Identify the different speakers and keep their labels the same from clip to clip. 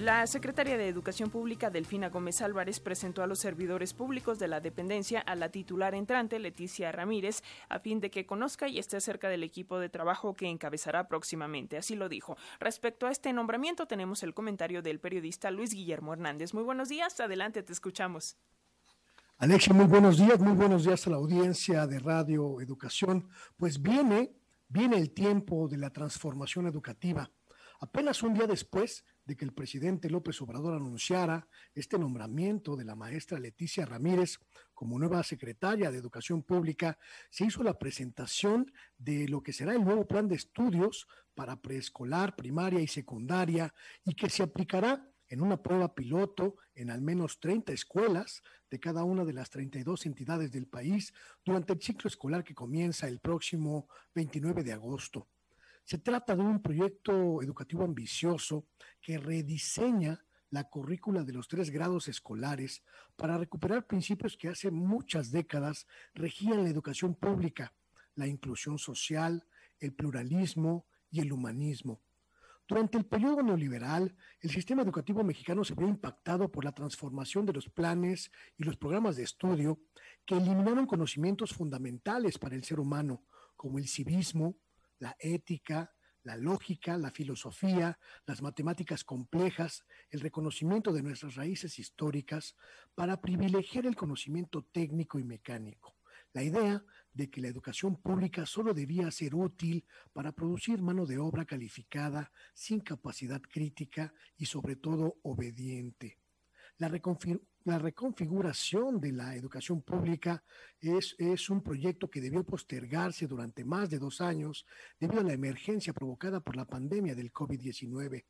Speaker 1: La secretaria de Educación Pública, Delfina Gómez Álvarez, presentó a los servidores públicos de la dependencia a la titular entrante, Leticia Ramírez, a fin de que conozca y esté cerca del equipo de trabajo que encabezará próximamente. Así lo dijo. Respecto a este nombramiento, tenemos el comentario del periodista Luis Guillermo Hernández. Muy buenos días, adelante, te escuchamos.
Speaker 2: Alexia, muy buenos días, muy buenos días a la audiencia de Radio Educación. Pues viene, viene el tiempo de la transformación educativa. Apenas un día después de que el presidente López Obrador anunciara este nombramiento de la maestra Leticia Ramírez como nueva secretaria de Educación Pública, se hizo la presentación de lo que será el nuevo plan de estudios para preescolar, primaria y secundaria y que se aplicará en una prueba piloto en al menos 30 escuelas de cada una de las 32 entidades del país durante el ciclo escolar que comienza el próximo 29 de agosto. Se trata de un proyecto educativo ambicioso que rediseña la currícula de los tres grados escolares para recuperar principios que hace muchas décadas regían la educación pública, la inclusión social, el pluralismo y el humanismo. Durante el periodo neoliberal, el sistema educativo mexicano se vio impactado por la transformación de los planes y los programas de estudio que eliminaron conocimientos fundamentales para el ser humano, como el civismo, la ética, la lógica, la filosofía, las matemáticas complejas, el reconocimiento de nuestras raíces históricas, para privilegiar el conocimiento técnico y mecánico. La idea de que la educación pública solo debía ser útil para producir mano de obra calificada, sin capacidad crítica y sobre todo obediente. La, reconfiguración de la educación pública es, es, un proyecto que debió postergarse durante más de dos años debido a la emergencia provocada por la pandemia del COVID-19,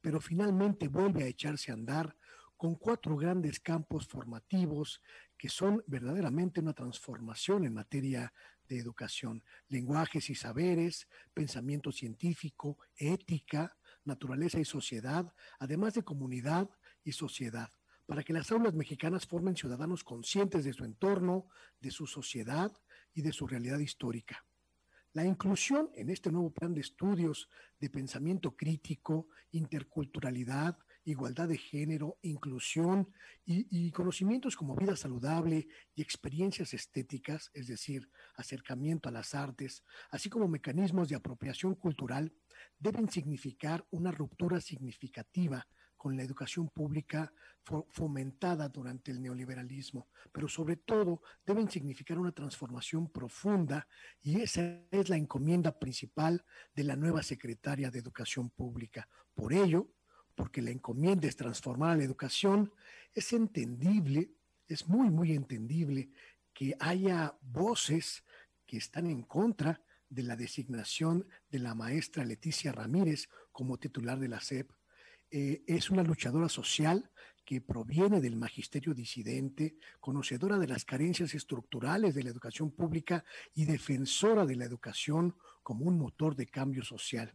Speaker 2: pero finalmente vuelve a echarse a andar con cuatro grandes campos formativos que son verdaderamente una transformación en materia de educación, lenguajes y saberes, pensamiento científico, ética, naturaleza y sociedad, además de comunidad y sociedad para que las aulas mexicanas formen ciudadanos conscientes de su entorno, de su sociedad y de su realidad histórica. La inclusión en este nuevo plan de estudios de pensamiento crítico, interculturalidad, igualdad de género, inclusión y, conocimientos como vida saludable y experiencias estéticas, es decir, acercamiento a las artes, así como mecanismos de apropiación cultural, deben significar una ruptura significativa con la educación pública fomentada durante el neoliberalismo, pero sobre todo deben significar una transformación profunda y esa es la encomienda principal de la nueva secretaria de Educación Pública. Por ello, porque la encomienda es transformar a la educación, es entendible, es muy, muy entendible que haya voces que están en contra de la designación de la maestra Leticia Ramírez como titular de la SEP eh, es una luchadora social que proviene del magisterio disidente, conocedora de las carencias estructurales de la educación pública y defensora de la educación como un motor de cambio social.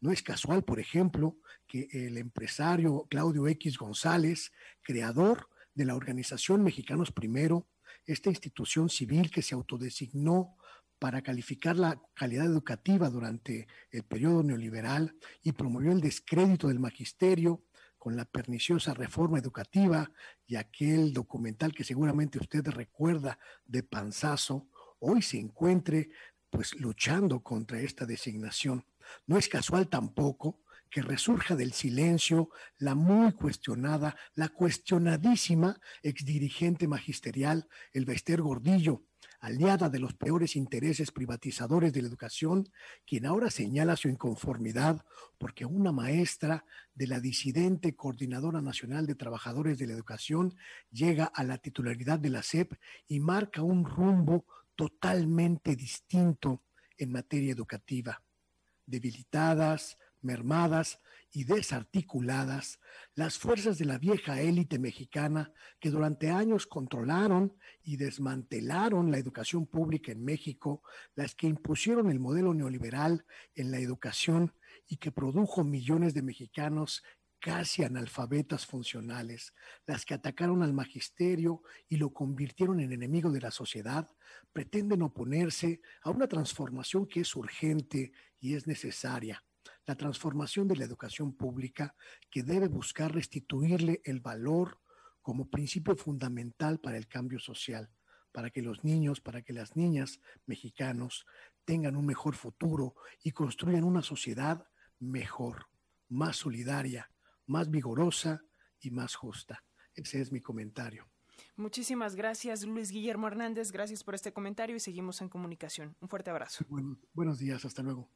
Speaker 2: No es casual, por ejemplo, que el empresario Claudio X González, creador de la organización Mexicanos Primero, esta institución civil que se autodesignó para calificar la calidad educativa durante el periodo neoliberal y promovió el descrédito del magisterio con la perniciosa reforma educativa y aquel documental que seguramente usted recuerda de Panzazo, hoy se encuentre pues luchando contra esta designación. No es casual tampoco que resurja del silencio la muy cuestionada, la cuestionadísima exdirigente magisterial, el Bester Gordillo, aliada de los peores intereses privatizadores de la educación, quien ahora señala su inconformidad porque una maestra de la disidente Coordinadora Nacional de Trabajadores de la Educación llega a la titularidad de la SEP y marca un rumbo totalmente distinto en materia educativa. Debilitadas, mermadas y desarticuladas las fuerzas de la vieja élite mexicana que durante años controlaron y desmantelaron la educación pública en México, las que impusieron el modelo neoliberal en la educación y que produjo millones de mexicanos casi analfabetas funcionales, las que atacaron al magisterio y lo convirtieron en enemigo de la sociedad, pretenden oponerse a una transformación que es urgente y es necesaria, la transformación de la educación pública que debe buscar restituirle el valor como principio fundamental para el cambio social, para que los niños, para que las niñas mexicanos tengan un mejor futuro y construyan una sociedad mejor, más solidaria, más vigorosa y más justa. Ese es mi comentario.
Speaker 1: Muchísimas gracias, Luis Guillermo Hernández. Gracias por este comentario y seguimos en comunicación. Un fuerte abrazo.
Speaker 2: buenos días, hasta luego.